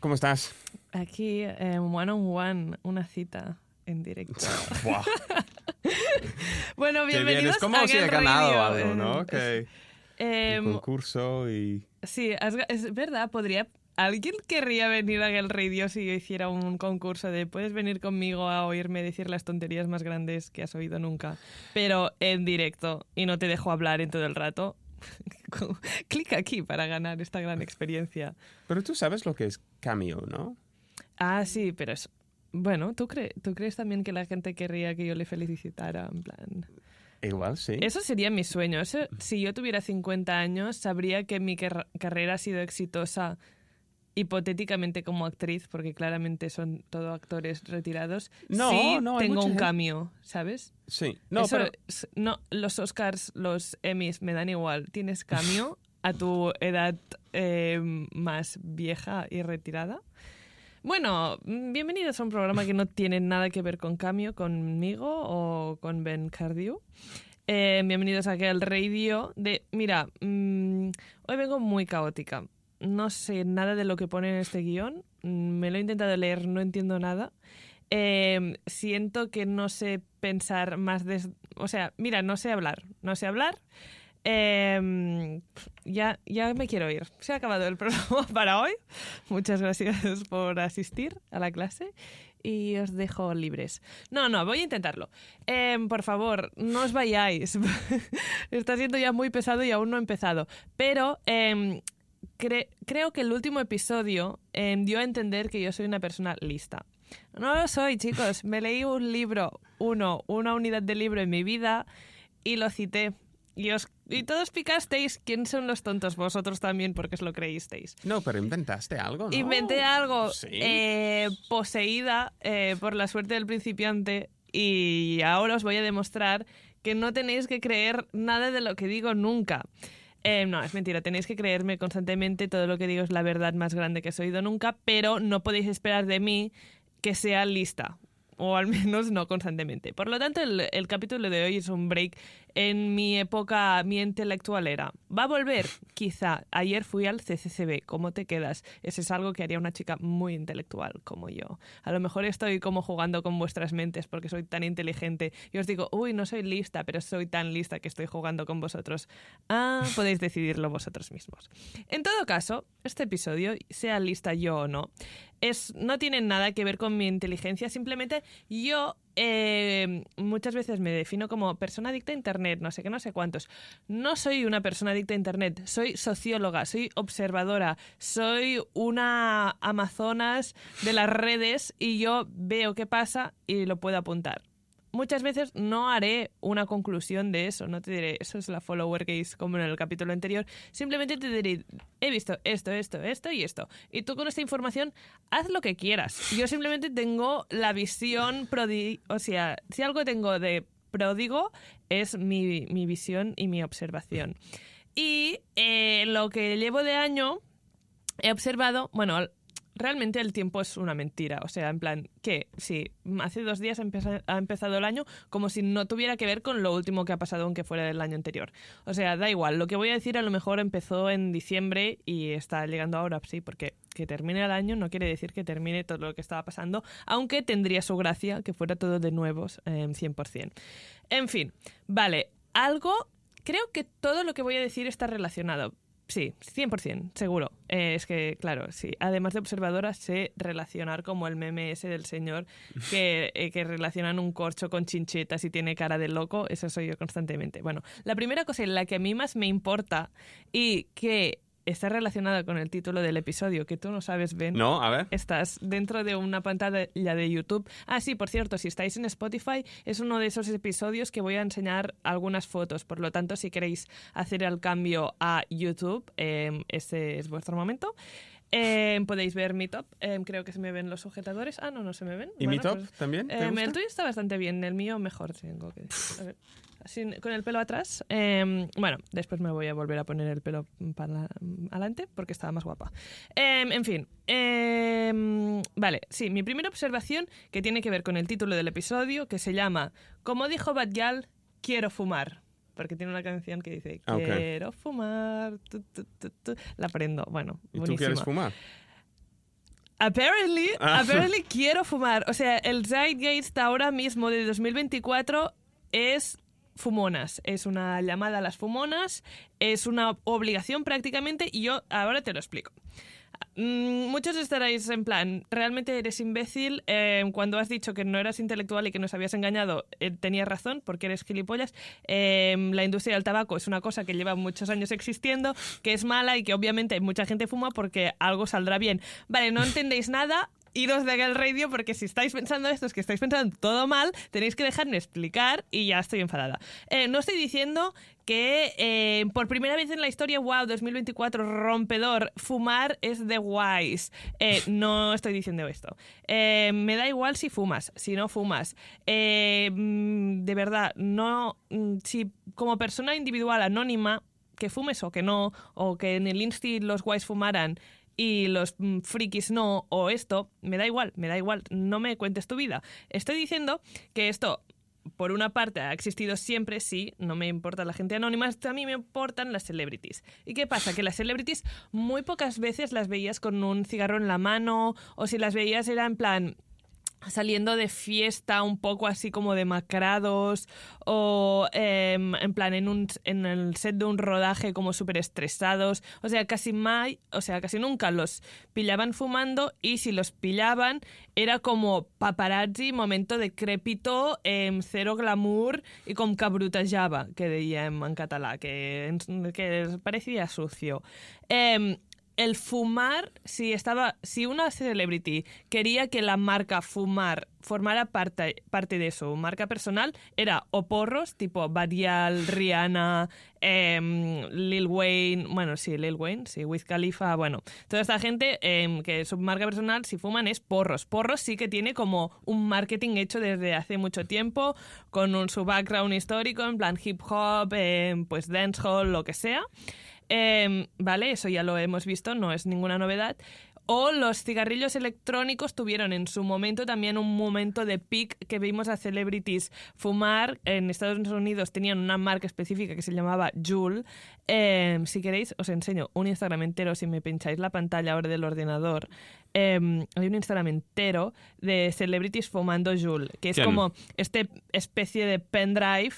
¿cómo estás? Aquí, eh, one on one, una cita en directo. Bueno, qué bien. bienvenidos Es como a si he ganado Radio. algo, Eh, ¿no? Eh, un concurso y... sí, es verdad, podría... ¿Alguien querría venir a Get Radio si yo hiciera un concurso de puedes venir conmigo a oírme decir las tonterías más grandes que has oído nunca, pero en directo y no te dejo hablar en todo el rato? Clica aquí para ganar esta gran experiencia. Pero tú sabes lo que es Cameo, ¿no? Ah, sí, pero es... Bueno, ¿tú, cre- ¿tú crees también que la gente querría que yo le felicitara? En plan... Igual, sí. Eso sería mi sueño. Eso, si yo tuviera 50 años, sabría que mi carrera ha sido exitosa hipotéticamente como actriz, porque claramente son todo actores retirados. No, sí no, tengo un gente- cambio, ¿sabes? Sí. No, Eso pero... no, los Oscars, los Emmys me dan igual. Tienes cambio a tu edad eh, más vieja y retirada. Bueno, bienvenidos a un programa que no tiene nada que ver con cambio conmigo o con Ben Cardew. Eh, bienvenidos aquí al radio de... Mira, mm, hoy vengo muy caótica. No sé nada de lo que pone en este guion. Mm, Me lo he intentado leer, no entiendo nada. Eh, siento que no sé pensar más de... O sea, mira, no sé hablar. No sé hablar. Eh, ya, ya me quiero ir. Se ha acabado el programa para hoy. Muchas gracias por asistir a la clase y os dejo libres. No, no, voy a intentarlo. Eh, por favor, no os vayáis. Está siendo ya muy pesado y aún no he empezado. Pero cre- creo que el último episodio eh, dio a entender que yo soy una persona lista. No lo soy, chicos. Me leí un libro, uno, una unidad de libro en mi vida y lo cité. Y, os, y todos picasteis quién son los tontos, vosotros también, porque os lo creísteis. No, pero inventaste algo, ¿no? Inventé algo Sí. eh, poseída eh, por la suerte del principiante y ahora os voy a demostrar que no tenéis que creer nada de lo que digo nunca. Eh, no, es mentira, tenéis que creerme constantemente, todo lo que digo es la verdad más grande que he oído nunca, pero no podéis esperar de mí que sea lista. O al menos no constantemente. Por lo tanto, el, el capítulo de hoy es un break en mi época, mi intelectual era. ¿Va a volver? Quizá. Ayer fui al CCCB. ¿Cómo te quedas? Eso es algo que haría una chica muy intelectual como yo. A lo mejor estoy como jugando con vuestras mentes porque soy tan inteligente. Y os digo, uy, no soy lista, pero soy tan lista que estoy jugando con vosotros. Ah, podéis decidirlo vosotros mismos. En todo caso, este episodio, sea lista yo o no, es, no tiene nada que ver con mi inteligencia, simplemente yo eh, muchas veces me defino como persona adicta a Internet, no sé qué, no sé cuántos. No soy una persona adicta a Internet, soy socióloga, soy observadora, soy una amazonas de las redes y yo veo qué pasa y lo puedo apuntar. Muchas veces no haré una conclusión de eso, no te diré, eso es la follower gaze como en el capítulo anterior, simplemente te diré, he visto esto, esto, esto y esto. Y tú con esta información haz lo que quieras. Yo simplemente tengo la visión prodi o sea, si algo tengo de pródigo es mi, mi visión y mi observación. Y eh, lo que llevo de año he observado, bueno, realmente el tiempo es una mentira. O sea, en plan, que sí, hace dos días ha empezado el año como si no tuviera que ver con lo último que ha pasado aunque fuera del año anterior. O sea, da igual. Lo que voy a decir a lo mejor empezó en diciembre y está llegando ahora, sí, porque que termine el año no quiere decir que termine todo lo que estaba pasando, aunque tendría su gracia que fuera todo de nuevos, eh, 100%. En fin, vale, algo... Creo que todo lo que voy a decir está relacionado. Sí, 100%, seguro. Eh, es que, claro, sí. Además de observadora, sé relacionar como el meme ese del señor que, eh, que relacionan un corcho con chinchetas y tiene cara de loco. Eso soy yo constantemente. Bueno, la primera cosa en la que a mí más me importa y que está relacionada con el título del episodio, que tú no sabes, Ben. No, a ver. Estás dentro de una pantalla de YouTube. Ah, sí, por cierto, si estáis en Spotify, es uno de esos episodios que voy a enseñar algunas fotos. Por lo tanto, si queréis hacer el cambio a YouTube, eh, ese es vuestro momento. Eh, podéis ver mi top. Eh, creo que se me ven los sujetadores. Ah, no, no se me ven. ¿Y mi Bueno, top pues, también? ¿Te eh, gusta? el tuyo está bastante bien, el mío mejor, tengo que decir. A ver, así, con el pelo atrás. Bueno, después me voy a volver a poner el pelo para adelante porque estaba más guapa. En fin, vale, sí, mi primera observación que tiene que ver con el título del episodio que se llama Como dijo Batgal, quiero fumar. Porque tiene una canción que dice Ah. Quiero fumar. tu, tu, tu, tu. La aprendo. Bueno, ¿Y tú quieres fumar? Apparently, Ah. apparently quiero fumar. O sea, el Zeitgeist ahora mismo de 2024 es fumonas. Es una llamada a las fumonas, es una obligación prácticamente y yo ahora te lo explico. Mm, Muchos estaréis en plan, realmente eres imbécil. eh, cuando has dicho que no eras intelectual y que nos habías engañado, eh, tenías razón, porque eres gilipollas. Eh, la industria del tabaco es una cosa que lleva muchos años existiendo, que es mala y que obviamente mucha gente fuma porque algo saldrá bien. Vale, no entendéis nada. Iros de aquel radio porque si estáis pensando esto es que estáis pensando todo mal, tenéis que dejarme explicar y ya estoy enfadada. Eh, no estoy diciendo que eh, por primera vez en la historia, wow, 2024, rompedor, fumar es de guays. Eh, no estoy diciendo esto. Me da igual si fumas, si no fumas. Mm, de verdad, no. mm, Si como persona individual anónima, que fumes o que no, o que en el Insti los guays fumaran y los mm, frikis no, o esto, me da igual, me da igual, no me cuentes tu vida. Estoy diciendo que esto por una parte ha existido siempre, sí, no me importa la gente anónima, a mí me importan las celebrities. ¿Y qué pasa? Que las celebrities muy pocas veces las veías con un cigarro en la mano o si las veías era en plan saliendo de fiesta un poco así como demacrados o em, en plan en, un, en el set de un rodaje como súper estresados o sea casi mai, o sea casi nunca los pillaban fumando y si los pillaban era como paparazzi momento decrépito em, cero glamour i com que que dèiem en català que, que parecía sucio. Em, el fumar, si estaba, si una celebrity quería que la marca fumar formara parte, parte de su marca personal, era o porros, tipo Badial, Rihanna, em, Lil Wayne, bueno, sí, Lil Wayne, sí, Wiz Khalifa, bueno, toda esta gente em, que su marca personal, si fuman, es porros. Porros sí que tiene como un marketing hecho desde hace mucho tiempo, con un, su background histórico, en plan hip hop, em, pues dancehall, lo que sea. Em, vale, eso ya lo hemos visto, no es ninguna novedad. O los cigarrillos electrónicos tuvieron en su momento también un momento de peak que vimos a celebrities fumar. En Estados Unidos tenían una marca específica que se llamaba Juul. Em, si queréis, os enseño un Instagram entero. Si me pincháis la pantalla ahora del ordenador, em, hay un Instagram entero de celebrities fumando Juul, que es ¿Quién? como este especie de pendrive.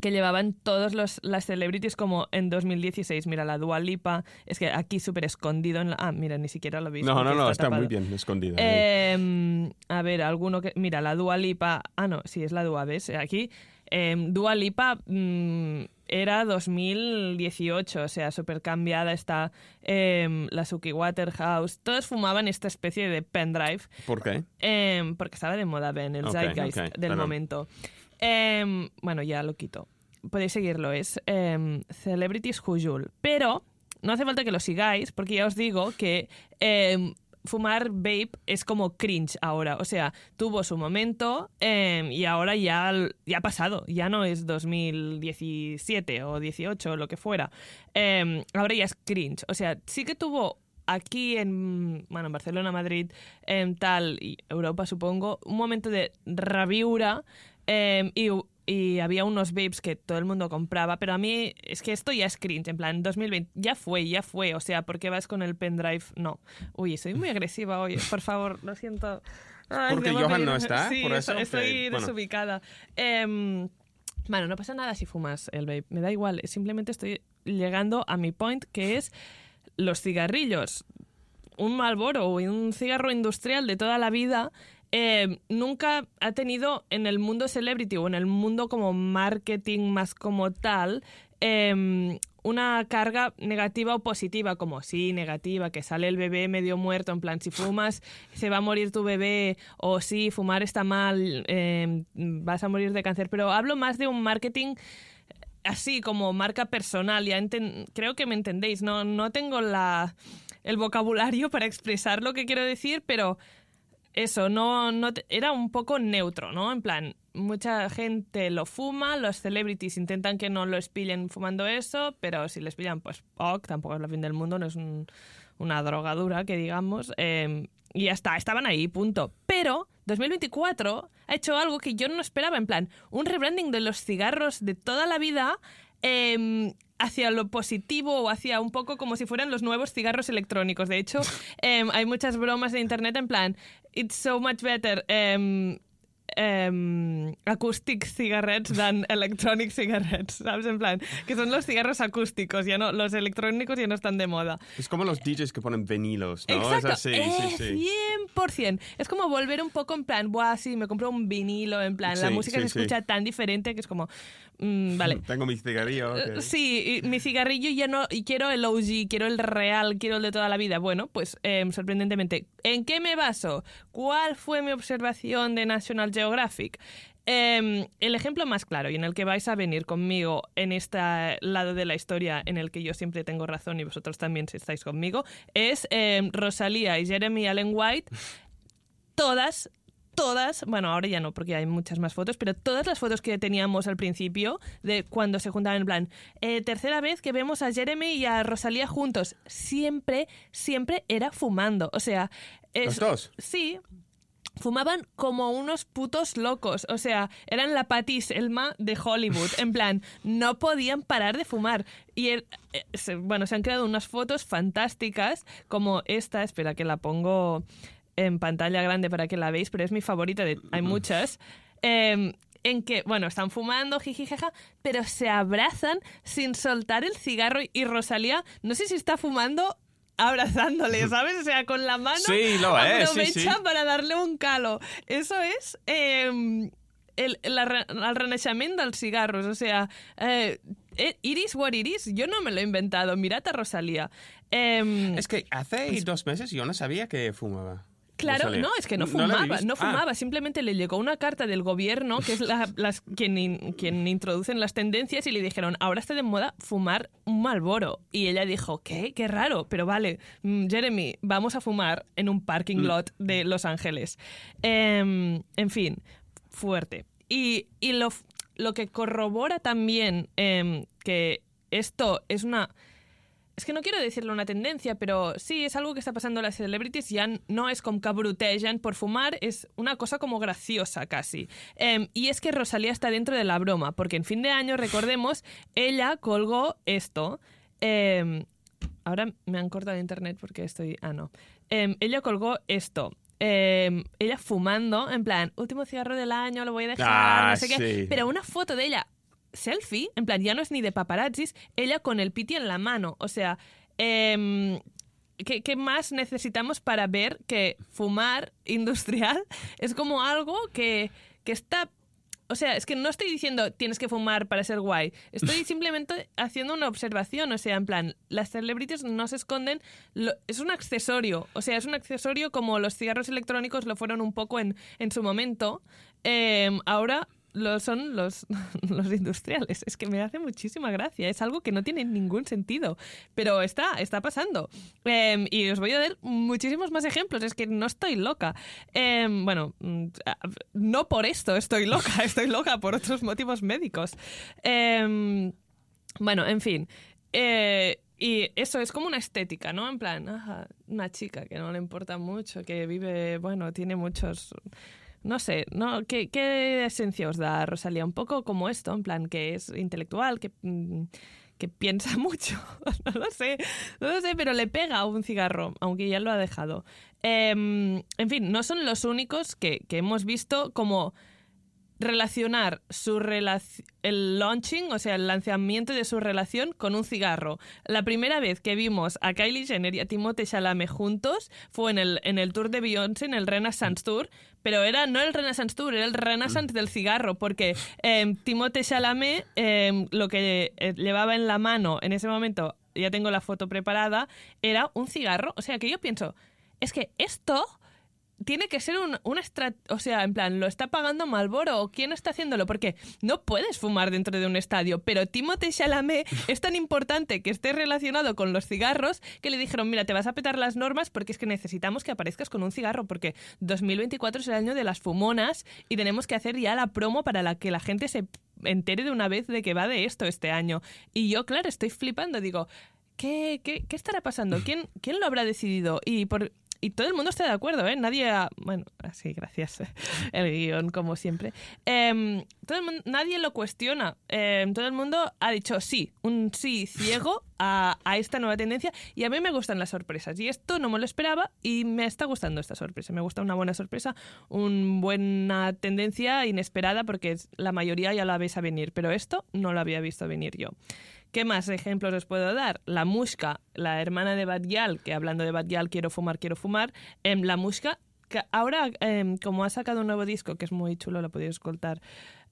Que llevaban todos los, las celebrities como en 2016. Mira, la Dua Lipa, es que aquí súper escondido en la... Ah, mira, ni siquiera lo veis. No, no, no, está muy bien escondida. Eh, a ver, alguno que... Mira, la Dua Lipa... Ah, no, sí, es la Dua, ¿ves? Aquí, eh, Dua Lipa mm, era 2018, o sea, súper cambiada está eh, la Suki Waterhouse. Todos fumaban esta especie de pendrive ¿Por qué? Em, porque estaba de moda en el Ok, zeitgeist del momento. Em, bueno, ya lo quito. Podéis seguirlo, es em, Celebrities Jule. Pero no hace falta que lo sigáis, porque ya os digo que em, fumar vape es como cringe ahora. O sea, tuvo su momento y ahora ya, ya ha pasado. Ya no es 2017 o 18 o lo que fuera. Ahora ya es cringe. O sea, sí que tuvo aquí en, bueno, en Barcelona, Madrid, en tal, y Europa supongo, un momento de rabiura em, y, y había unos vapes que todo el mundo compraba, pero a mí es que esto ya es cringe, en plan, 2020, ya fue, ya fue, o sea, ¿por qué vas con el pendrive? No. Uy, soy muy agresiva hoy, por favor, lo siento. Ay, Porque Johan no está, Sí, por eso estoy- que- bueno. desubicada. Em, bueno, no pasa nada si fumas el vape, me da igual, simplemente estoy llegando a mi point, que es los cigarrillos. Un Marlboro o un cigarro industrial de toda la vida eh, nunca ha tenido en el mundo celebrity o en el mundo como marketing más como tal eh, una carga negativa o positiva, como sí, negativa, que sale el bebé medio muerto, en plan, si fumas se va a morir tu bebé, o sí, fumar está mal, eh, vas a morir de cáncer, pero hablo más de un marketing así como marca personal, ya creo que me entendéis, no, no tengo la, el vocabulario para expresar lo que quiero decir, pero eso, no, no te- era un poco neutro, ¿no? En plan, mucha gente lo fuma, los celebrities intentan que no los pillen fumando eso, pero si les pillan, pues ok, tampoco es la fin del mundo, no es un- una drogadura, que digamos. eh, y ya está, estaban ahí, punto. Pero 2024 ha hecho algo que yo no esperaba, en plan, un rebranding de los cigarros de toda la vida. eh, hacia lo positivo o hacia un poco como si fueran los nuevos cigarros electrónicos. De hecho, em, hay muchas bromas de internet en plan, it's so much better. em, em, acoustic cigarettes than electronic cigarettes, ¿sabes? En plan, que son los cigarros acústicos, ya no, los electrónicos ya no están de moda. Es como los DJs que ponen vinilos, ¿no? Exacto, Es así, sí, es sí. 100%. Es como volver un poco en plan, buah, sí, me compro un vinilo, en plan, la Sí, música sí, se sí. escucha tan diferente que es como, mm, vale. Tengo mi cigarrillo. Eh, que- Sí, y mi cigarrillo ya no. Y quiero el OG, quiero el real, quiero el de toda la vida. Bueno, pues em, sorprendentemente, ¿en qué me baso? ¿Cuál fue mi observación de National Geographic? Em, el ejemplo más claro y en el que vais a venir conmigo en este lado de la historia en el que yo siempre tengo razón y vosotros también si estáis conmigo es em, Rosalía y Jeremy Allen White todas, todas, bueno, ahora ya no, porque hay muchas más fotos, pero todas las fotos que teníamos al principio, de cuando se juntaban en plan, eh, tercera vez que vemos a Jeremy y a Rosalía juntos, siempre, siempre era fumando. O sea, ¿Los dos? Sí. Fumaban como unos putos locos. O sea, eran la Patty Selma de Hollywood. En plan, no podían parar de fumar. Y el- eh, se- bueno, se han creado unas fotos fantásticas como esta. Espera que la pongo en pantalla grande para que la veáis, pero es mi favorita. De, hay muchas. em, en que, bueno, están fumando, jiji, jaja, pero se abrazan sin soltar el cigarro y Rosalía, no sé si está fumando abrazándole, ¿sabes? O sea, con la mano Sí, lo es, aprovecha sí. para darle un calo. Eso es eh, el, el, el reneixement dels cigarros. O sea, eh, eh, it is what it is. Yo no me lo he inventado. Mirad a Rosalía. Em, Es que hace dos meses yo no sabía que fumaba. Claro, no, es que no fumaba, no Ah, fumaba, simplemente le llegó una carta del gobierno, que es la- las, quien, in- quien introducen las tendencias, y le dijeron, ahora está de moda fumar un Malboro. Y ella dijo, ¿qué? Qué raro, pero vale, mm, Jeremy, vamos a fumar en un parking lot de Los Ángeles. Em, en fin, fuerte. Y, y lo, lo que corrobora también em, que esto es una... Es que no quiero decirle una tendencia, pero sí, es algo que está pasando en las celebrities. Ya no es como que por fumar, es una cosa como graciosa casi. Em, y es que Rosalía está dentro de la broma, porque en fin de año, recordemos, ella colgó esto. Em, ahora me han cortado internet porque estoy... Ah, no. Em, ella colgó esto. Ella fumando, en plan, último cigarro del año, lo voy a dejar, Ah, no sé qué. Pero una foto de ella selfie, en plan, ya no es ni de paparazzis, ella con el piti en la mano. O sea, em, ¿qué, qué más necesitamos para ver que fumar industrial es como algo que, que está... O sea, es que no estoy diciendo tienes que fumar para ser guay. Estoy simplemente haciendo una observación. O sea, en plan, las celebrities no se esconden. lo- es un accesorio. O sea, es un accesorio como los cigarros electrónicos lo fueron un poco en, en su momento. Em, ahora lo son los, los industriales. Es que me hace muchísima gracia. Es algo que no tiene ningún sentido. Pero está, está pasando. Em, y os voy a dar muchísimos más ejemplos. Es que no estoy loca. Em, bueno, mm, no por esto estoy loca. Estoy loca por otros motivos médicos. Em, bueno, en fin. Eh, y eso es como una estética, ¿no? En plan, una chica que no le importa mucho, que vive, bueno, tiene muchos... No sé, ¿no? ¿Qué, esencia os da Rosalía? Un poco como esto, en plan, que es intelectual, que, mm, que piensa mucho. no lo sé, no lo sé, pero le pega un cigarro, aunque ya lo ha dejado. Em, en fin, no son los únicos que, que hemos visto como relacionar su relac- el launching, o sea, el lanzamiento de su relación con un cigarro. La primera vez que vimos a Kylie Jenner y a Timothée Chalamet juntos fue en el, en el tour de Beyoncé, en el Renaissance Tour, pero era no el Renaissance Tour, era el Renaissance del cigarro, porque eh, Timothée eh, lo que eh, llevaba en la mano en ese momento, ya tengo la foto preparada, era un cigarro. O sea, que yo pienso, es que esto tiene que ser un, una o sea, en plan, ¿lo está pagando Malboro o quién está haciéndolo? Porque no puedes fumar dentro de un estadio, pero Timothée Chalamet es tan importante que esté relacionado con los cigarros que le dijeron, mira, te vas a petar las normas porque es que necesitamos que aparezcas con un cigarro, porque 2024 es el año de las fumonas y tenemos que hacer ya la promo para la que la gente se entere de una vez de que va de esto este año. Y yo, claro, estoy flipando, digo, ¿qué, qué, qué estará pasando? ¿Quién, ¿Quién lo habrá decidido? Y por y todo el mundo está de acuerdo, ¿eh? Nadie ha- Bueno, así, gracias. El guion, como siempre. Em, todo el mundo, nadie lo cuestiona. Em, todo el mundo ha dicho sí, un sí ciego a, a esta nueva tendencia. Y a mí me gustan las sorpresas. Y esto no me lo esperaba y me está gustando esta sorpresa. Me gusta una buena sorpresa, una buena tendencia inesperada porque la mayoría ya la ves a venir. Pero esto no lo había visto venir yo. ¿Qué más ejemplos os puedo dar? La Mushka, la hermana de Badial, que hablando de Badial, quiero fumar, quiero fumar. em, la que ahora, em, como ha sacado un nuevo disco, que es muy chulo, lo podéis escoltar,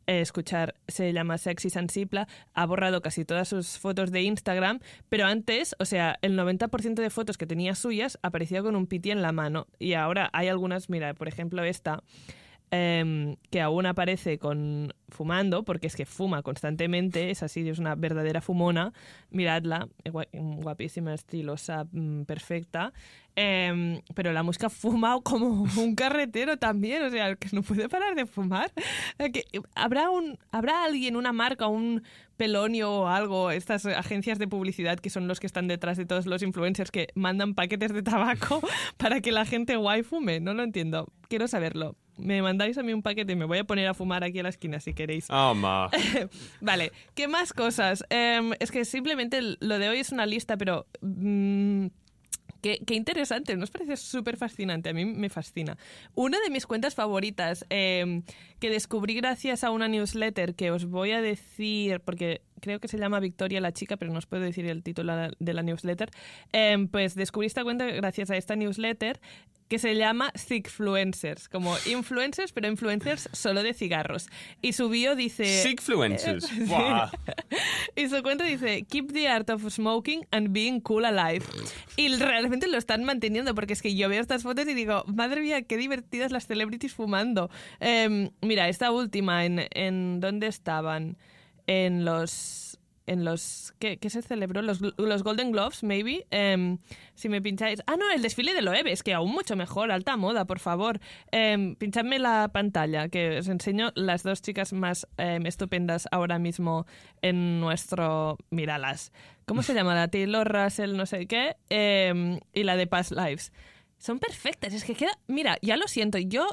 eh, escuchar, se llama Sexy Sensible, ha borrado casi todas sus fotos de Instagram, pero antes, o sea, el 90% de fotos que tenía suyas aparecía con un piti en la mano. Y ahora hay algunas, mira, por ejemplo, esta em, que aún aparece con fumando, porque es que fuma constantemente, es así, es una verdadera fumona. Miradla, gua- guapísima, estilosa, mm, perfecta. Em, pero la música fuma como un carretero también, o sea, que no puede parar de fumar. Eh, que- ¿Habrá, un, ¿Habrá alguien, una marca, un pelonio o algo, estas agencias de publicidad que son los que están detrás de todos los influencers que mandan paquetes de tabaco para que la gente guay fume? No lo entiendo. Quiero saberlo. Me mandáis a mí un paquete y me voy a poner a fumar aquí a la esquina si queréis. Oh, ma. Vale, ¿qué más cosas? Em, es que simplemente lo de hoy es una lista, pero... mm, Qué, interesante, ¿no os parece súper fascinante? A mí me fascina. Una de mis cuentas favoritas em, que descubrí gracias a una newsletter que os voy a decir, porque creo que se llama Victoria la chica, pero no os puedo decir el título de la newsletter, em, pues descubrí esta cuenta gracias a esta newsletter que se llama Zigfluencers, como influencers, pero influencers solo de cigarros. Y su bio dice... Sigfluencers. Buah. Y su cuenta dice, Keep the art of smoking and being cool alive. Y realmente lo están manteniendo, porque es que yo veo estas fotos y digo, madre mía, qué divertidas las celebrities fumando. Em, mira, esta última, ¿en, en dónde estaban? En los... En los ¿qué, qué se celebró? Los, los Golden Globes, maybe. Em, si me pincháis. Ah, no, el desfile de Loewe, que aún mucho mejor, alta moda, por favor. Em, pinchadme la pantalla, que os enseño las dos chicas más em, estupendas ahora mismo en nuestro. Míralas. ¿Cómo se llama? La Taylor Russell, no sé qué, y la de Past Lives. Son perfectas, es que queda. Mira, ya lo siento, yo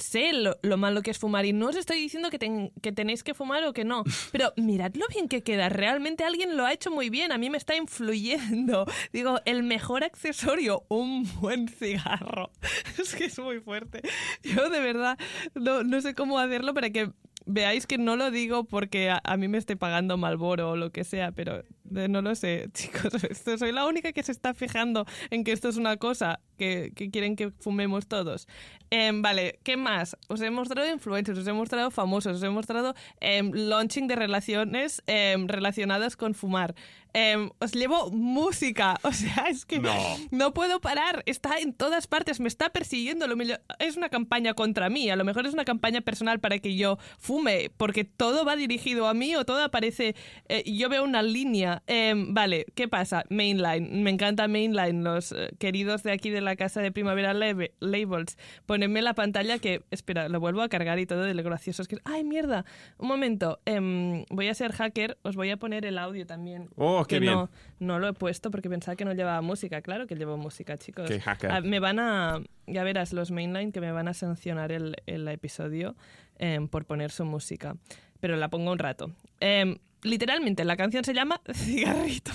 sé lo, lo malo que es fumar y no os estoy diciendo que, ten- que tenéis que fumar o que no, pero mirad lo bien que queda. Realmente alguien lo ha hecho muy bien, a mí me está influyendo. Digo, el mejor accesorio, un buen cigarro. Es que es muy fuerte. Yo de verdad no, no sé cómo hacerlo para que veáis que no lo digo porque a, a mí me esté pagando Malboro o lo que sea, pero eh, no lo sé, chicos. Soy la única que se está fijando en que esto es una cosa que, que quieren que fumemos todos. Em, vale, ¿qué más? Os he mostrado influencers, os he mostrado famosos, os he mostrado em, launching de relaciones em, relacionadas con fumar. Em, os llevo música, o sea, es que No. no puedo parar, está en todas partes, me está persiguiendo. Lo mejor- es una campaña contra mí, a lo mejor es una campaña personal para que yo fume, porque todo va dirigido a mí o todo aparece. eh, yo veo una línea. Em, vale, ¿qué pasa? Mainline, me encanta Mainline, los eh, queridos de aquí de la casa de Primavera Lab- Labels. Ponedme la pantalla que. Espera, lo vuelvo a cargar y todo de lo gracioso es que. ¡Ay, mierda! Un momento, em, voy a ser hacker, os voy a poner el audio también. Oh, que no, no lo he puesto porque pensaba que no llevaba música. Claro que llevo música, chicos. Qué hacker. Ah, me van a, ya verás, los mainline que me van a sancionar el, el episodio em, por poner su música. Pero la pongo un rato. Em, literalmente, la canción se llama Cigarrito.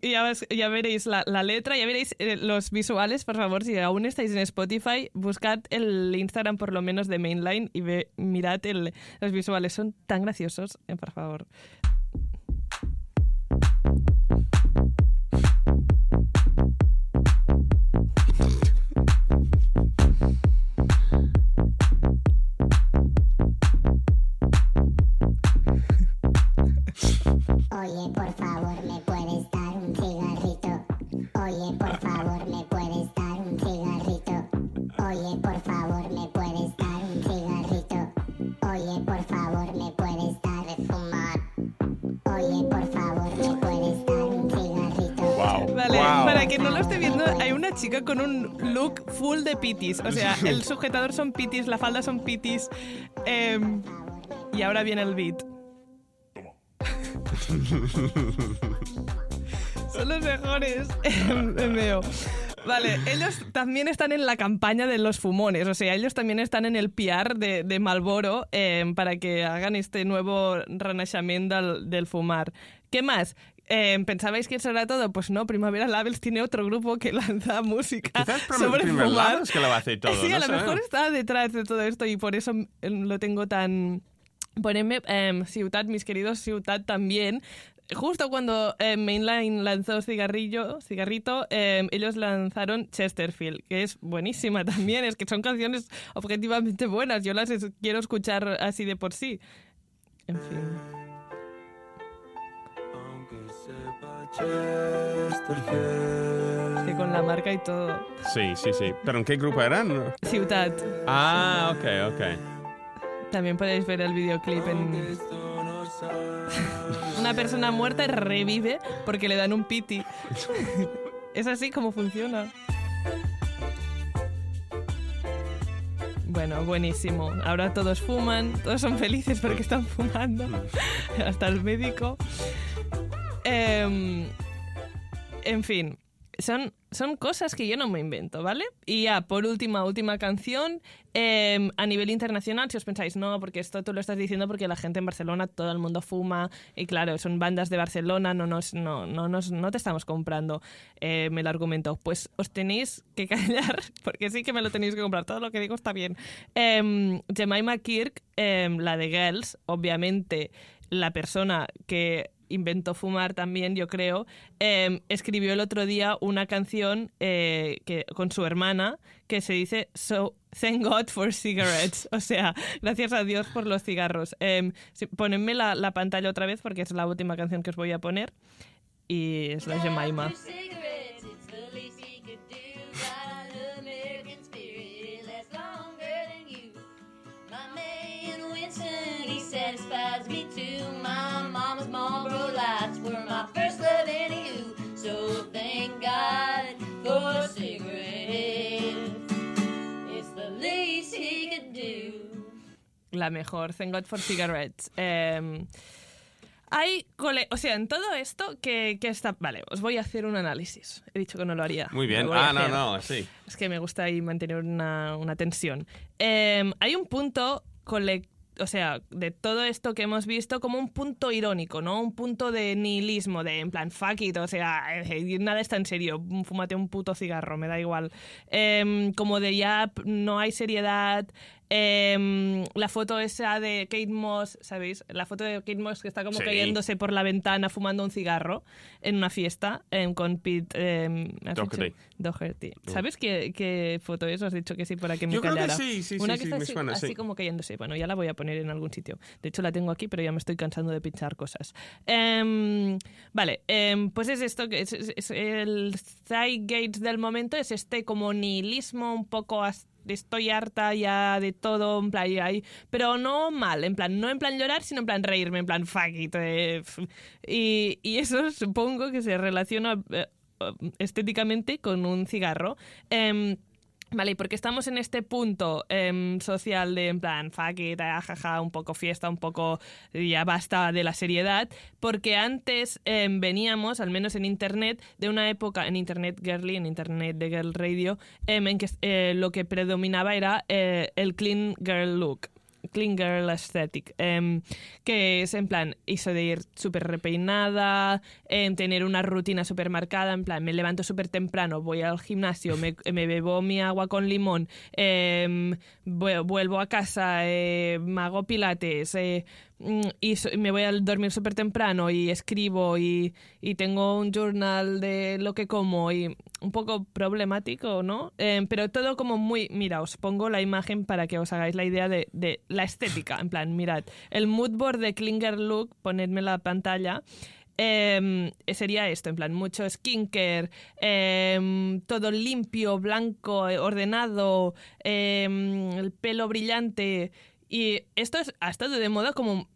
Y ya, ves- ya veréis la, la letra, ya veréis eh, los visuales, por favor, si aún estáis en Spotify, buscad el Instagram por lo menos de Mainline y ve- mirad el- los visuales, son tan graciosos, eh, por favor. thank you quien no lo esté viendo, hay una chica con un look full de pitis. O sea, el sujetador son pitis, la falda son pitis. em, y ahora viene el beat. son los mejores. Em, veo. Vale, ellos también están en la campaña de los fumones, o sea, ellos también están en el PR de, de Malboro eh, para que hagan este nuevo renacimiento del, del fumar. ¿Qué más? Eh, ¿Pensabais que eso era todo? Pues no, Primavera Labels tiene otro grupo que lanza música sobre fumar. Labels que lo hace todo, Sí, a no lo sé. mejor está detrás de todo esto y por eso eh, lo tengo tan... Ponedme eh, Ciutat, mis queridos Ciutat también. Justo cuando eh, Mainline lanzó Cigarrillo, Cigarrito, eh, ellos lanzaron Chesterfield, que es buenísima también. Es que son canciones objetivamente buenas. Yo las quiero escuchar así de por sí. En fin. Que con la marca y todo. Sí, sí, sí. ¿Pero en qué grupo eran? Ciutat. Ah, ok, ok. También podéis ver el videoclip en... Una persona muerta revive porque le dan un piti. es así como funciona. Bueno, buenísimo. Ahora todos fuman, todos son felices porque están fumando. Hasta el médico. Em, en fin, son, son cosas que yo no me invento, ¿vale? Y ya, por última, última canción, em, a nivel internacional, si os pensáis, no, porque esto tú lo estás diciendo porque la gente en Barcelona, todo el mundo fuma, y claro, son bandas de Barcelona, no, nos, no, no, nos, no te estamos comprando em, el argumento. Pues os tenéis que callar, porque sí que me lo tenéis que comprar, todo lo que digo está bien. Em, Jemima Kirk, la de Girls, obviamente la persona que inventó fumar también, yo creo, eh, escribió el otro día una canción eh, que, con su hermana que se dice So Thank God for Cigarettes. O sea, gracias a Dios por los cigarros. Eh, ponedme la, la pantalla otra vez porque es la última canción que os voy a poner. Y es la Jemima. Satisfies me too. My mama's Marlboro Lights were my first love and you. So thank God for cigarettes. It's the least he could do. La mejor, Thank God for Cigarettes. Eh, hay cole o sea, en todo esto que, que está... Vale, os voy a hacer un análisis. He dicho que no lo haría. Muy bien. Ah, no, no, sí. Es que me gusta ahí mantener una, una tensión. Eh, hay un punto cole- o sea, de todo esto que hemos visto como un punto irónico, ¿no? Un punto de nihilismo, de en plan, fuck it, o sea, eh, nada está en serio, fúmate un puto cigarro, me da igual. Eh, como de ya no hay seriedad. Eh, la foto esa de Kate Moss, ¿sabéis? La foto de Kate Moss que está como Sí. cayéndose por la ventana fumando un cigarro en una fiesta eh, con Pete eh. Doherty. Doherty. ¿Sabes qué, qué foto es? Has dicho que sí para que me Yo creo que sí, sí, Una sí, que sí, está así, suena, así sí. como cayéndose. Bueno, ya la voy a poner en algún sitio. De hecho, la tengo aquí, pero ya me estoy cansando de pinchar cosas. Vale, pues es esto, que es, es- es el Gates del momento, es este como nihilismo un poco... as- Estoy harta ya de todo, en plan, pero no mal, en plan, no en plan llorar, sino en plan reírme, en plan fuck it, eh, y, eso supongo que se relaciona eh, estéticamente con un cigarro. Em, Vale, ¿y por qué estamos en este punto em, social de en plan, fuck it, jaja, un poco fiesta, un poco ya basta de la seriedad? Porque antes em, veníamos, al menos en internet, de una época, en internet girly, en internet de girl radio, em, en que eh, lo que predominaba era eh, el clean girl look. Clean Girl Aesthetic, em, que es en plan eso de ir súper repeinada, en tener una rutina súper marcada, en plan me levanto súper temprano, voy al gimnasio, me, me bebo mi agua con limón, em, vu- vuelvo a casa, eh, me hago pilates eh, y so- y me voy a dormir súper temprano y escribo y, y tengo un journal de lo que como y un poco problemático, ¿no? Em, pero todo como muy... Mira, os pongo la imagen para que os hagáis la idea de, de la estética. En plan, mirad, el mood board de Klinger Look, ponedme la pantalla, em, sería esto, en plan, mucho skincare, em, todo limpio, blanco, eh, ordenado, el pelo brillante. Y esto es- ha estado de moda como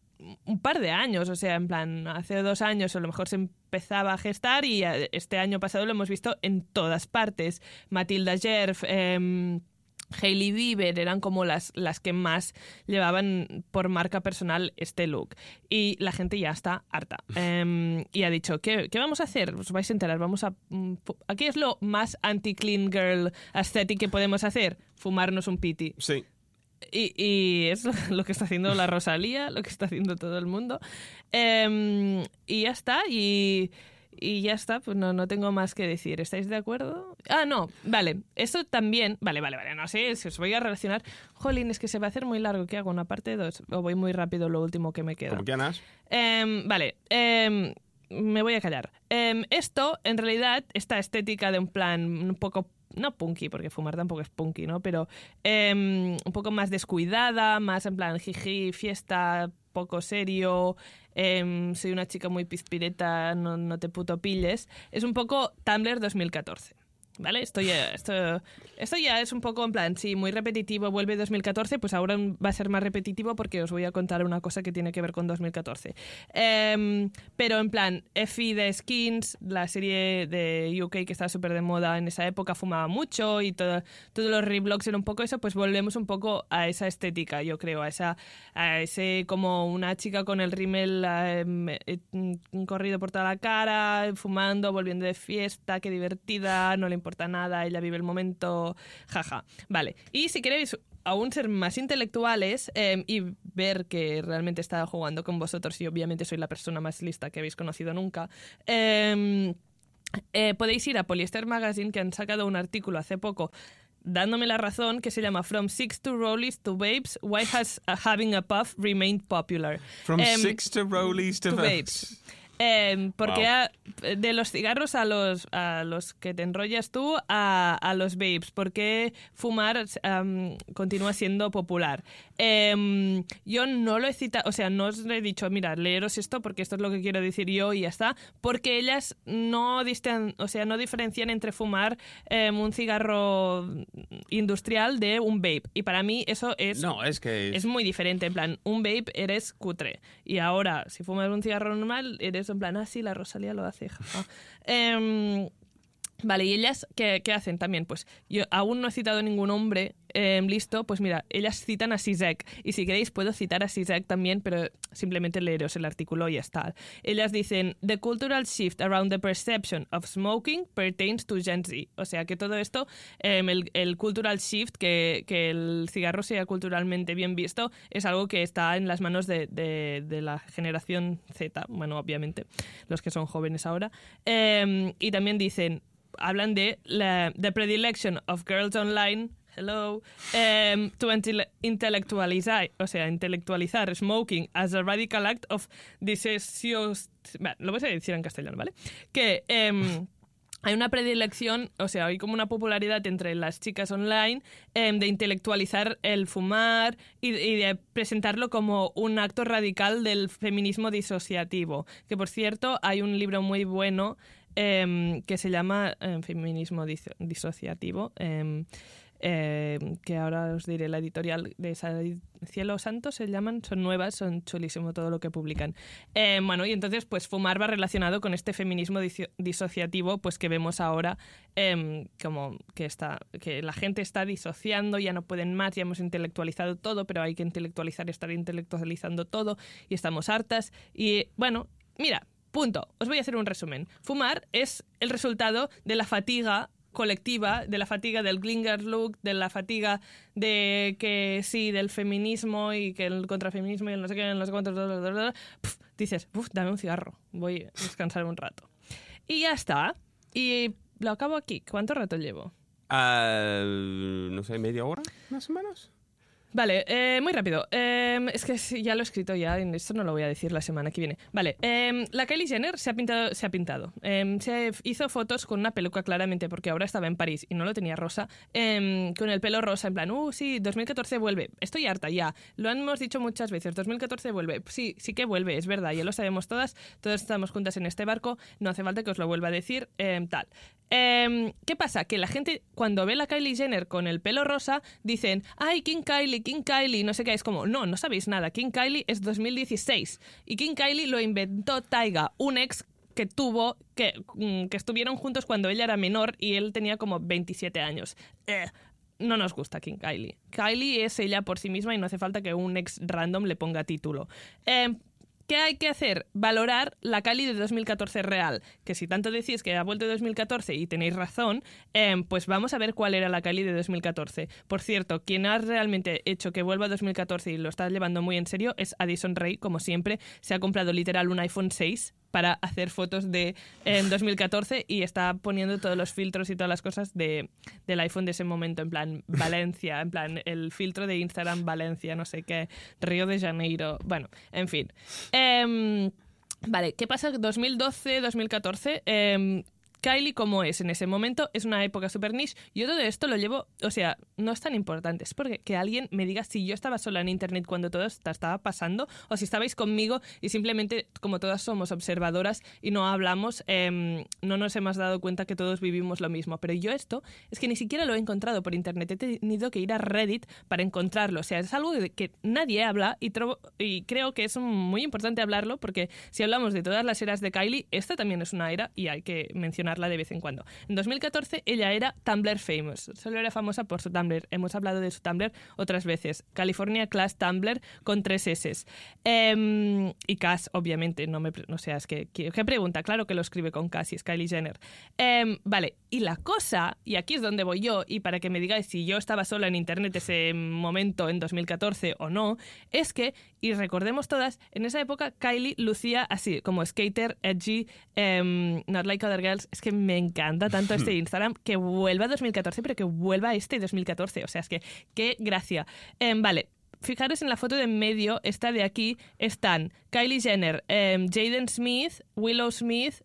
un par de años, o sea, en plan, hace dos años a lo mejor se empezaba a gestar y eh, este año pasado lo hemos visto en todas partes. Matilda Jerf, em, Hailey Bieber eran como las, las que más llevaban por marca personal este look. Y la gente ya está harta. Em, y ha dicho, ¿qué, ¿qué vamos a hacer? Os vais a enterar. Vamos a... mm, Aquí es lo más anti-clean girl aesthetic que podemos hacer. Fumarnos un piti. Sí. Y, y es lo- que está haciendo la Rosalía, lo que está haciendo todo el mundo. Em, y ya está, y, y ya está, pues no, no tengo más que decir. ¿Estáis de acuerdo? Ah, no, vale. Esto también. Vale, vale, vale. No sé si os voy a relacionar. Jolín, es que se va a hacer muy largo. ¿Qué hago? ¿Una parte 2? ¿O voy muy rápido lo último que me queda? Como quieras. Em, vale, em, me voy a callar. Esto, en realidad, esta estética de un plan un poco, no punky, porque fumar tampoco es punky, ¿no? Pero em, un poco más descuidada, más en plan jiji, fiesta, poco serio, em, soy una chica muy pizpireta, no, no te puto pilles. Es un poco Tumblr 2014. ¿Vale? Esto ya, esto, esto ya es un poco en plan, sí, muy repetitivo, vuelve 2014, pues ahora va a ser más repetitivo porque os voy a contar una cosa que tiene que ver con 2014. Em, pero en plan, Effie de Skins, la serie de UK que estaba súper de moda en esa época, fumaba mucho y todo- todos los reblogs eran un poco eso, pues volvemos un poco a esa estética, yo creo, a, esa, a ese como una chica con el rímel em, eh, mm, corrido por toda la cara, fumando, volviendo de fiesta, qué divertida, no le importa nada, ella vive el momento, jaja. Vale, y si queréis aún ser más intelectuales em, y ver que realmente está jugando con vosotros y obviamente soy la persona más lista que habéis conocido nunca, em, eh, podéis ir a Polyester Magazine que han sacado un artículo hace poco dándome la razón que se llama From Six to Rollies to Babes, Why Has Having a Puff Remained Popular? From Em, six to rollies to, to vapes. Eh, porque Wow. de los cigarros a los, a los que te enrollas tú a, a los vapes, porque fumar am, continúa siendo popular. Em, yo no lo he citado, o sea, no os he dicho, mira, leeros esto porque esto es lo que quiero decir yo y ya está, porque ellas no distan, o sea, no diferencian entre fumar em, un cigarro industrial de un vape. Y para mí eso es No, es que... es muy diferente, en plan, un vape eres cutre. Y ahora, si fumas un cigarro normal, eres en plan, ah, sí, la Rosalía lo hace. jaja. Em, vale, y ellas, ¿qué, hacen también? Pues yo aún no he citado ningún hombre em, listo, pues mira, ellas citan a Sisek. Y si queréis, puedo citar a Sisek también, pero simplemente leeros el artículo y ya está. Ellas dicen, The cultural shift around the perception of smoking pertains to Gen Z. O sea, que todo esto, em, el, cultural shift, que, que el cigarro sea culturalmente bien visto, es algo que está en las manos de, de- de la generación Z, bueno, obviamente, los que son jóvenes ahora. Em, y también dicen, hablan de la the predilection of girls online hello em, to intellectualizar o sea intelectualizar smoking as a radical act of disesios Bueno, lo voy a decir en castellano vale que em, hay una predilección, o sea, hay como una popularidad entre las chicas online em, de intelectualizar el fumar y de presentarlo como un acto radical del feminismo disociativo. Que por cierto, hay un libro muy bueno em, que se llama em, Feminismo diso- disociativo. em, que ahora os diré la editorial de Cielo Santo se llaman, son nuevas, son chulísimo todo lo que publican. Bueno, y entonces pues fumar va relacionado con este feminismo diso- disociativo pues que vemos ahora como que, está, que la gente está disociando, ya no pueden más, ya hemos intelectualizado todo, pero hay que intelectualizar estar intelectualizando todo y estamos hartas. Y bueno, mira, punto. Os voy a hacer un resumen. Fumar es el resultado de la fatiga colectiva, de la fatiga del glinger look, de la fatiga de que sí, del feminismo y que el contrafeminismo y el no sé qué, el no sé dices, "Uf, dame un cigarro, voy a descansar un rato. Y ya está. Y lo acabo aquí. ¿Cuánto rato llevo? Ah, no sé, media hora, más o menos. Vale, eh, muy rápido. Eh, es que ya lo he escrito ya, esto no lo voy a decir la semana que viene. Vale, eh, la Kylie Jenner se ha pintado, se ha pintado. Eh, se hizo fotos con una peluca claramente, porque ahora estaba en París y no lo tenía rosa, con el pelo rosa, en plan, uh, sí, 2014 vuelve. Estoy harta ya. Lo hemos dicho muchas veces, 2014 vuelve. Sí, sí que vuelve, es verdad, ya lo sabemos todas. Todas estamos juntas en este barco, no hace falta que os lo vuelva a decir, tal. Eh, ¿Qué pasa? Que la gente, cuando ve a la Kylie Jenner con el pelo rosa, dicen, ay, King Kylie, King Kylie, no sé qué, es como, no, no sabéis nada, King Kylie es 2016 y King Kylie lo inventó Taiga, un ex que tuvo, que, mm, que estuvieron juntos cuando ella era menor y él tenía como 27 años. Eh, no nos gusta King Kylie. Kylie es ella por sí misma y no hace falta que un ex random le ponga título. Eh, ¿Qué hay que hacer? Valorar la Kylie de 2014 real. Que si tanto decís que ha vuelto de 2014 y tenéis razón, em, pues vamos a ver cuál era la Kylie de 2014. Por cierto, quien ha realmente hecho que vuelva a 2014 y lo está llevando muy en serio es Addison Ray, como siempre. Se ha comprado literal un iPhone 6 para hacer fotos de em, 2014 y está poniendo todos los filtros y todas las cosas de, del iPhone de ese momento, en plan Valencia, en plan el filtro de Instagram Valencia, no sé qué, Río de Janeiro, bueno, en fin. Em, vale, ¿qué pasa? 2012, 2014. Kylie, como es en ese momento, es una época super niche. Yo todo esto lo llevo, o sea, no es tan importante. Es porque que alguien me diga si yo estaba sola en internet cuando todo esto estaba pasando o si estabais conmigo y simplemente, como todas somos observadoras y no hablamos, em, no nos hemos dado cuenta que todos vivimos lo mismo. Pero yo esto es que ni siquiera lo he encontrado por internet. He tenido que ir a Reddit para encontrarlo. O sea, es algo de que nadie habla y, y creo que es muy importante hablarlo porque si hablamos de todas las eras de Kylie, esta también es una era y hay que de vez en cuando. En 2014 ella era Tumblr famous. Solo era famosa por su Tumblr. Hemos hablado de su Tumblr otras veces. California Class Tumblr con tres S. Em, y Cass, obviamente, no me... pre- O sea, es que... ¿Qué, qué pregunta? Claro que lo escribe con Cass y es Kylie Jenner. Em, vale, y la cosa, y aquí es donde voy yo, y para que me digáis si yo estaba sola en internet ese momento en 2014 o no, es que, y recordemos todas, en esa época Kylie lucía así, como skater, edgy, em, not like other girls. Que me encanta tanto este Instagram que vuelva a 2014, pero que vuelva este 2014. O sea, es que qué gracia. Em, vale. Fijaros en la foto de en medio, esta de aquí, están Kylie Jenner, em, Jaden Smith, Willow Smith,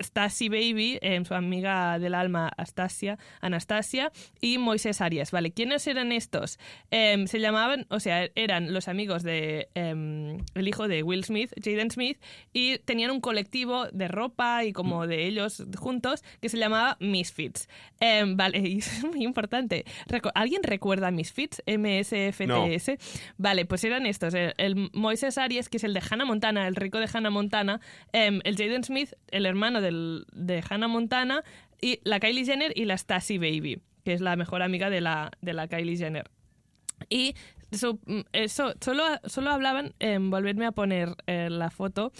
Stasi Baby, su amiga del alma Astasia, Anastasia, y Moisés Arias. Vale, ¿quiénes eran estos? Em, se llamaban, o sea, eran los amigos de em, el hijo de Will Smith, Jaden Smith, y tenían un colectivo de ropa y como de ellos juntos que se llamaba Misfits. Em, vale, y eso es muy importante. Reco- ¿Alguien recuerda Misfits? MSFTS. Vale, pues eran estos. El, el Moisés Arias, que es el de Hannah Montana, el rico de Hannah Montana, el Jaden Smith, el hermano de Hannah Montana, y la Kylie Jenner y la Stasi Baby, que es la mejor amiga de la, de la Kylie Jenner. Y eso, mm, eso solo, solo hablaban en volverme a poner eh, la foto.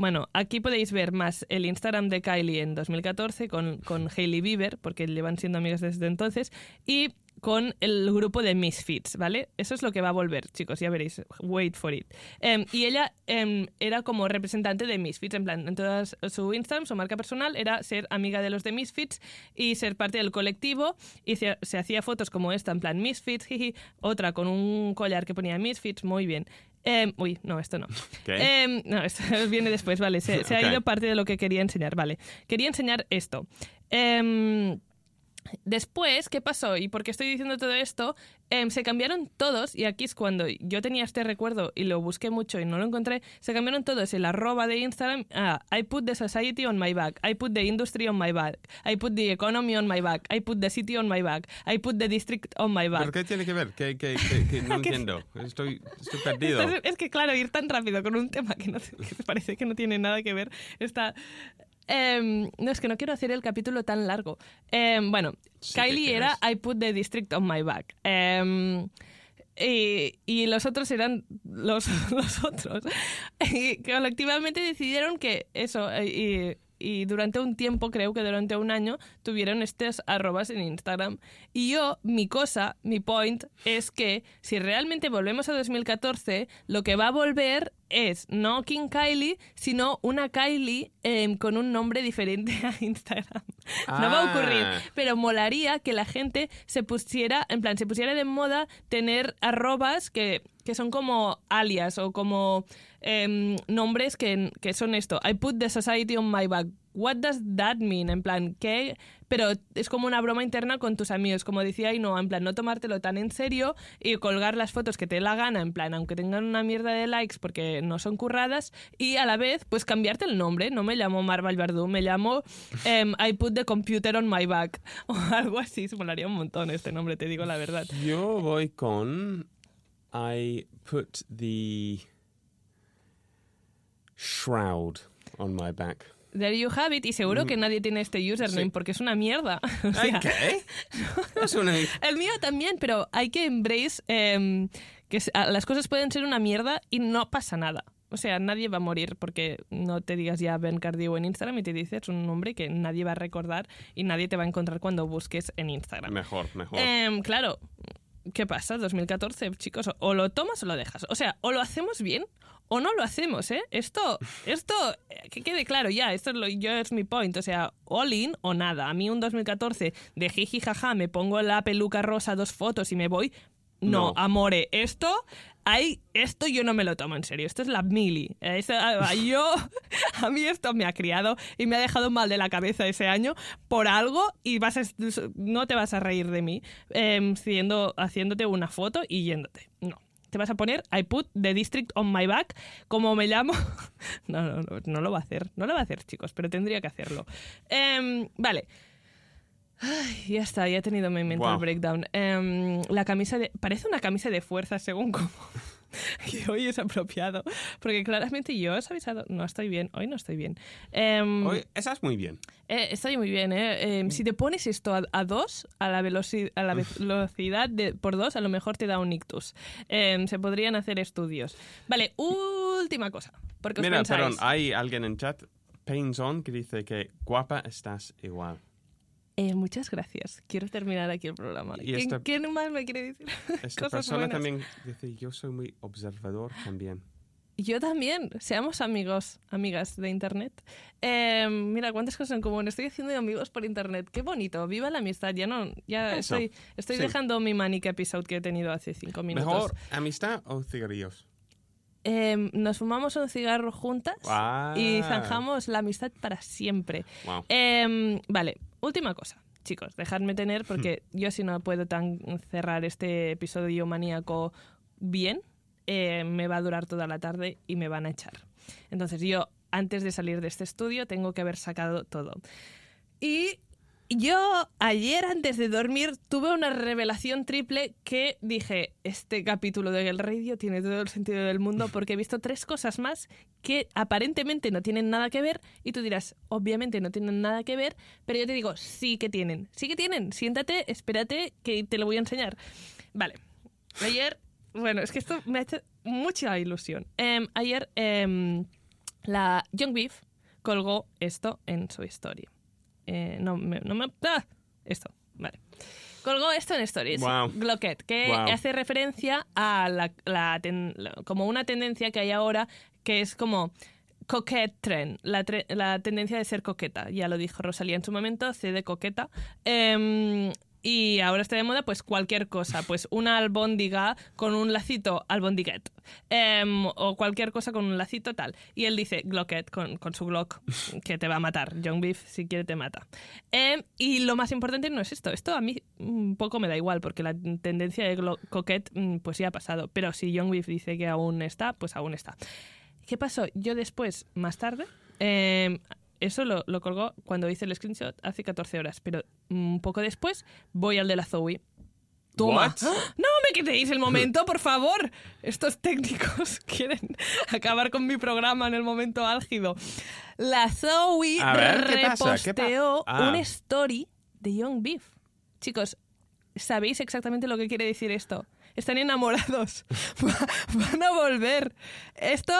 Bueno, aquí podéis ver más el Instagram de Kylie en 2014 con, con Hailey Bieber, porque llevan siendo amigas desde entonces, y con el grupo de Misfits, ¿vale? Eso es lo que va a volver, chicos, ya veréis. Wait for it. Em, y ella em, era como representante de Misfits, en plan, en toda su Instagram, su marca personal, era ser amiga de los de Misfits y ser parte del colectivo. Y se, se hacía fotos como esta, en plan Misfits, jiji, otra con un collar que ponía Misfits, muy bien. Em, uy, no, esto no. Em, no, esto viene después, vale. Se, ha ido parte de lo que quería enseñar, vale. Quería enseñar esto. Em, Después, ¿qué pasó? ¿Y por qué estoy diciendo todo esto? Em, se cambiaron todos, y aquí es cuando yo tenía este recuerdo y lo busqué mucho y no lo encontré. Se cambiaron todos el arroba de Instagram a I put the society on my back, I put the industry on my back, I put the economy on my back, I put the city on my back, I put the district on my ¿Pero back. qué tiene que ver? Que no entiendo. Estoy, estoy perdido. Entonces, es que, claro, ir tan rápido con un tema que, no, que parece que no tiene nada que ver está... Em, no, es que no quiero hacer el capítulo tan largo. Em, bueno, Sí Kylie era. I put the district on my back. Em, y, y los otros eran los, los otros. Y colectivamente decidieron que eso, y, y durante un tiempo, creo que durante un año, tuvieron estos arrobas en Instagram. Y yo, mi cosa, mi point, es que si realmente volvemos a 2014, lo que va a volver es no King Kylie, sino una Kylie em, con un nombre diferente a Instagram. No va a ocurrir, Ah. pero molaría que la gente se pusiera, en plan, se pusiera de moda tener arrobas que, que son como alias o como em, nombres que, que son esto. I put the society on my back. What does that mean? En plan, ¿qué? Pero es como una broma interna con tus amigos, como decía no en plan, no tomártelo tan en serio y colgar las fotos que te dé la gana, en plan, aunque tengan una mierda de likes porque no son curradas, y a la vez, pues cambiarte el nombre. No me llamo Marval Bardú, me llamo em, I put the computer on my back, o algo así. Se molaría un montón este nombre, te digo la verdad. Yo voy con I put the shroud on my back. There you have it. Y seguro que nadie tiene este username Mm. Sí. porque es una mierda. O sea, ¿Qué? Es una... El mío también, pero hay que embrace em, que s- a- las cosas pueden ser una mierda y no pasa nada. O sea, nadie va a morir porque no te digas ya Ben Cardio en Instagram y te dices un nombre que nadie va a recordar y nadie te va a encontrar cuando busques en Instagram. Mejor, mejor. Em, claro, ¿qué pasa? 2014, chicos, o lo tomas o lo dejas. O sea, o lo hacemos bien o no lo hacemos, ¿eh? Esto, esto, eh, que quede claro ya, esto es, lo, yo es mi point, o sea, all in o nada. A mí un 2014 de jiji jaja, me pongo la peluca rosa, dos fotos y me voy. No, amore, esto, hay, esto yo no me lo tomo en serio, esto es la mili. Eh, esto, ah, yo, a mí esto me ha criado y me ha dejado mal de la cabeza ese año por algo y vas a, no te vas a reír de mí siendo- haciéndote una foto y yéndote. No. Te vas a poner I put the district on my back, como me llamo. No, no, no, no lo va a hacer. No lo va a hacer, chicos, pero tendría que hacerlo. Em, vale. Ay, ya está, ya he tenido mi mental Wow. breakdown. Em, la camisa de. Parece una camisa de fuerza, según como. Hoy es apropiado. Porque claramente yo os he avisado. No estoy bien, hoy no estoy bien. Em, Oye, estás muy bien. eh, estoy muy bien, ¿eh? Em, si te pones esto a, a dos, a la, veloci- a la ve- velocidad de, por dos, a lo mejor te da un ictus. Se podrían hacer estudios. Vale, última cosa. Porque os Mira, pensáis, perdón, hay alguien en chat, Painzon, que dice que guapa estás igual. Eh, muchas gracias. Quiero terminar aquí el programa. Y ¿Quién, esta- quién más me quiere decir? Esta Cosas persona buenas. también dice, yo soy muy observador también. Yo también. Seamos amigos, amigas de Internet. Em, mira, cuántas cosas en común. Estoy haciendo amigos por Internet. Qué bonito. Viva la amistad. Ya no, ya Eso. estoy, estoy Sí. dejando mi manic episode que he tenido hace cinco minutos. ¿Mejor amistad o cigarrillos? Em, nos fumamos un cigarro juntas y zanjamos la amistad para siempre. Wow. Em, vale, última cosa. Chicos, dejadme tener porque yo si no puedo tan cerrar este episodio maníaco bien, eh, me va a durar toda la tarde y me van a echar. Entonces yo, antes de salir de este estudio, tengo que haber sacado todo. Y yo ayer antes de dormir tuve una revelación triple que dije, este capítulo de El Radio tiene todo el sentido del mundo porque he visto tres cosas más que aparentemente no tienen nada que ver y tú dirás, obviamente no tienen nada que ver, pero yo te digo, sí que tienen, sí que tienen, siéntate, espérate que te lo voy a enseñar. Vale, ayer, bueno, es que esto me ha hecho mucha ilusión. Em, ayer em, la Young Beef colgó esto en su story. Eh, no, me, no me... ¡Ah! Esto, vale. Colgó esto en Stories, Wow. Glocket, que Wow. hace referencia a la, la ten- la- como una tendencia que hay ahora que es como coquette trend, la, tre- la tendencia de ser coqueta. Ya lo dijo Rosalía en su momento, C de coqueta. Em, y ahora está de moda pues cualquier cosa, pues una albóndiga con un lacito albondiguet Em, o cualquier cosa con un lacito tal. Y él dice Glocket con, con su Glock que te va a matar. Young Beef si quiere te mata. Em, y lo más importante no es esto. Esto a mí un poco me da igual porque la tendencia de Glo- Coquette mm, pues ya ha pasado. Pero si Young Beef dice que aún está, pues aún está. ¿Qué pasó? Yo después, más tarde, em, eso lo, lo colgó cuando hice el screenshot hace 14 horas, pero un poco después voy al de la Zoe. Toma. What? No me quitéis el momento, por favor. Estos técnicos quieren acabar con mi programa en el momento álgido. La Zoe ver, ¿qué pasa? ¿Qué pa- reposteó Ah. un story de Young Beef. Chicos, ¿sabéis exactamente lo que quiere decir esto? Están enamorados. Va- Van a volver. Esto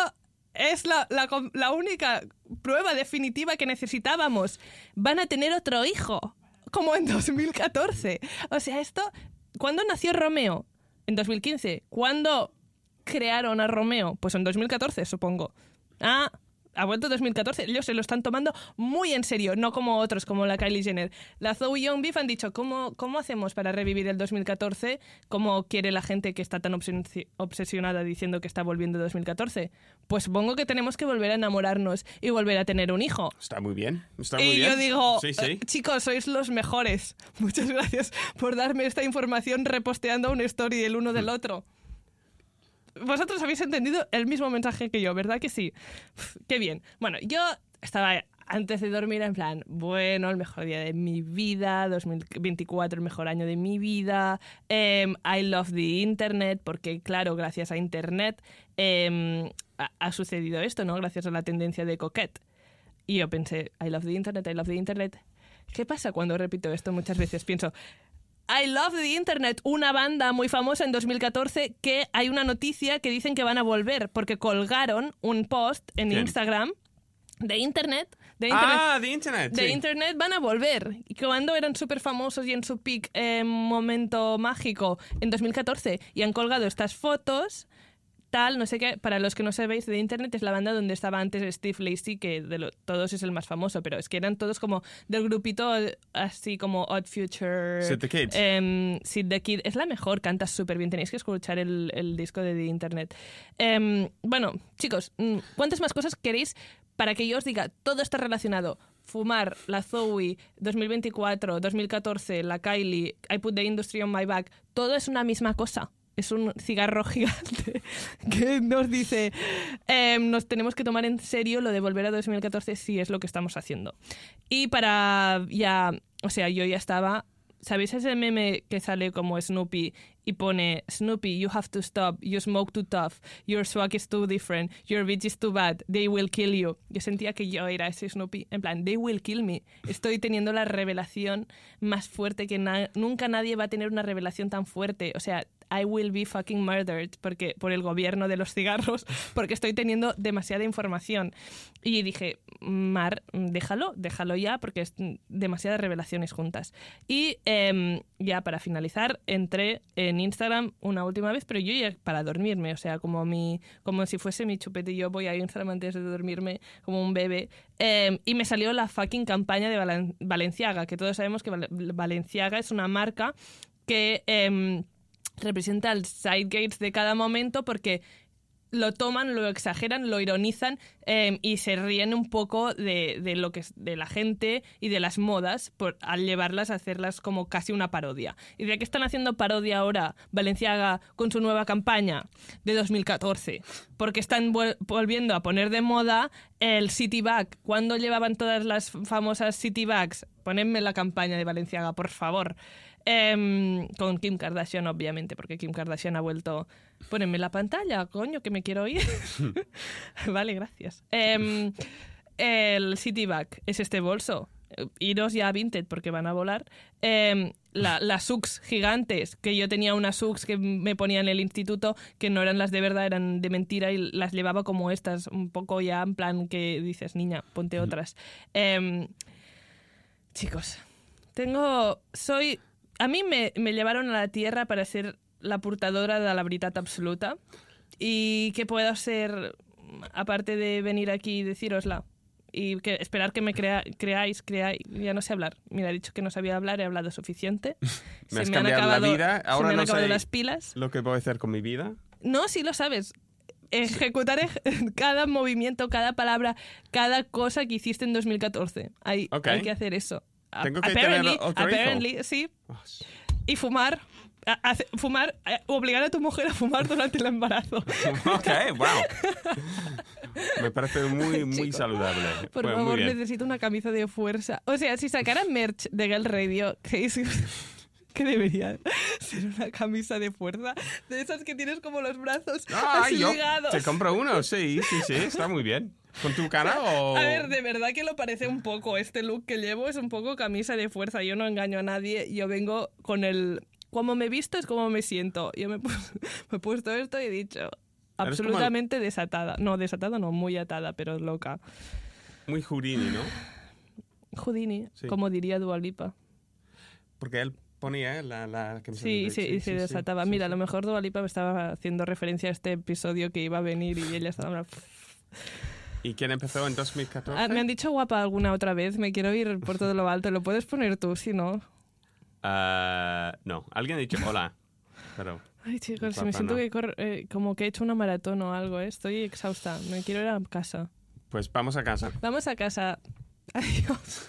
es la, la única prueba definitiva que necesitábamos. Van a tener otro hijo, como en 2014. O sea, esto... ¿Cuándo nació Romeo? En 2015. ¿Cuándo crearon a Romeo? Pues en 2014, supongo. Ah, ha vuelto 2014. Ellos se lo están tomando muy en serio, no como otros, como la Kylie Jenner. La Zoe Young Beef han dicho, ¿cómo, ¿cómo hacemos para revivir el 2014? ¿Cómo quiere la gente que está tan obses- obsesionada diciendo que está volviendo 2014? Pues supongo que tenemos que volver a enamorarnos y volver a tener un hijo. Está muy bien. Está muy Y bien. yo digo, Sí, sí. eh, chicos, sois los mejores. Muchas gracias por darme esta información reposteando un story el uno del otro. Vosotros habéis entendido el mismo mensaje que yo, ¿verdad que sí? Uf, qué bien. Bueno, yo estaba antes de dormir en plan, bueno, el mejor día de mi vida, 2024, el mejor año de mi vida, em, I love the internet, porque claro, gracias a internet em, ha, ha sucedido esto, ¿no? Gracias a la tendencia de coquette. y yo pensé, I love the internet, I love the internet. ¿Qué pasa cuando repito esto muchas veces? Pienso, I Love the Internet, una banda muy famosa en 2014 que hay una noticia que dicen que van a volver porque colgaron un post en. Instagram de Internet. De Internet Ah, de Internet. de sí. Internet van a volver. Y cuando eran súper famosos y en su peak eh, momento mágico en 2014 y han colgado estas fotos, tal, no sé qué. Para los que no sabéis, de Internet es la banda donde estaba antes Steve Lacey, que de lo- todos es el más famoso, pero es que eran todos como del grupito eh, así como Odd Future. Sid the Kid. Em, Sid the Kid. Es la mejor, canta súper bien. Tenéis que escuchar el, el disco de The Internet. Em, bueno, chicos, mm, ¿cuántas más cosas queréis para que yo os diga todo está relacionado? Fumar, la Zoe, 2024, 2014, la Kylie, I put the industry on my back. Todo es una misma cosa. Es un cigarro gigante que nos dice em, nos tenemos que tomar en serio lo de volver a 2014 si es lo que estamos haciendo. Y para ya, o sea, yo ya estaba ¿Sabéis ese meme que sale como Snoopy y pone Snoopy, you have to stop, you smoke too tough, your swag is too different, your bitch is too bad, they will kill you? Yo sentía que yo era ese Snoopy, en plan, they will kill me. Estoy teniendo la revelación más fuerte que na- nunca nadie va a tener una revelación tan fuerte. O sea, I will be fucking murdered porque, por el gobierno de los cigarros, porque estoy teniendo demasiada información. Y dije, Mar, déjalo, déjalo ya, porque es demasiadas revelaciones juntas. Y em, ya para finalizar, entré en Instagram una última vez, pero yo ya para dormirme, o sea, como, mi, como si fuese mi chupete, yo voy a Instagram antes de dormirme como un bebé. Em, y me salió la fucking campaña de Valen- Valenciaga, que todos sabemos que Val- Valenciaga es una marca que... em, representa el Sidegates de cada momento porque lo toman, lo exageran, lo ironizan eh, y se ríen un poco de, de lo que es de la gente y de las modas por, al llevarlas a hacerlas como casi una parodia. ¿Y de qué están haciendo parodia ahora Valenciaga con su nueva campaña de 2014? Porque están volviendo a poner de moda el City Bag. ¿Cuándo llevaban todas las famosas City Bags? Ponedme la campaña de Valenciaga, por favor. Em, con Kim Kardashian, obviamente, porque Kim Kardashian ha vuelto. Ponenme la pantalla, coño, que me quiero ir. vale, gracias. Em, el City Bag es este bolso. Eh, Iros ya a Vinted porque van a volar. Em, la- las Sux gigantes, que yo tenía unas Sux que me ponía en el instituto, que no eran las de verdad, eran de mentira y las llevaba como estas, un poco ya en plan que dices, niña, ponte otras. Chicos, tengo. Soy. A mí me, me llevaron a la tierra para ser la portadora de la verdad absoluta. ¿Y qué puedo hacer aparte de venir aquí y decírosla? Y que esperar que me crea- creáis, creáis. Ya no sé hablar. Mira, he dicho que no sabía hablar, he hablado suficiente. Me has cambiado la vida, se ahora me han no acabado sé- las pilas. Lo que a hacer con mi vida. No, sí lo sabes. Ejecutar ej- cada movimiento, cada palabra, cada cosa que hiciste en 2014. Hay, Ok. hay que hacer eso. A- Tengo que apparently, tener otro hijo. apparently, sí. Oh, Y fumar. A- hace- fumar, eh, obligar a tu mujer a fumar durante el embarazo. ok, wow. Me parece muy, muy Chicos, saludable. Por Bueno, muy favor, necesito una camisa de fuerza. O sea, si sacaran merch de Girl Radio, ¿creéis que debería ser una camisa de fuerza? De esas que tienes como los brazos Ah, así yo ligados. te compro uno, sí, sí, sí, está muy bien. ¿Con tu cara o...? A ver, de verdad que lo parece un poco. Este look que llevo es un poco camisa de fuerza. Yo no engaño a nadie. Yo vengo con el... Como me he visto es como me siento. Yo me, he pu- me he puesto esto y he dicho... el- Absolutamente desatada. No, desatada no, muy atada, pero loca. Muy Houdini, ¿no? Houdini, Sí. como diría Dualipa. Porque él ponía ¿eh? la, la camiseta Sí, de- sí, y se desataba. sí, Mira, a sí. lo mejor Dualipa me estaba haciendo referencia a este episodio que iba a venir y ella estaba... ¿Y quién empezó en 2014? Ah, me han dicho guapa alguna otra vez, me quiero ir por todo lo alto. ¿Lo puedes poner tú, si no? Ah, no, alguien ha dicho hola, pero... Ay, chicos, Guapa, me siento no. que eh, como que he hecho una maratón o algo, ¿eh? Estoy exhausta. Me quiero ir a casa. Pues vamos a casa. Vamos a casa. Adiós.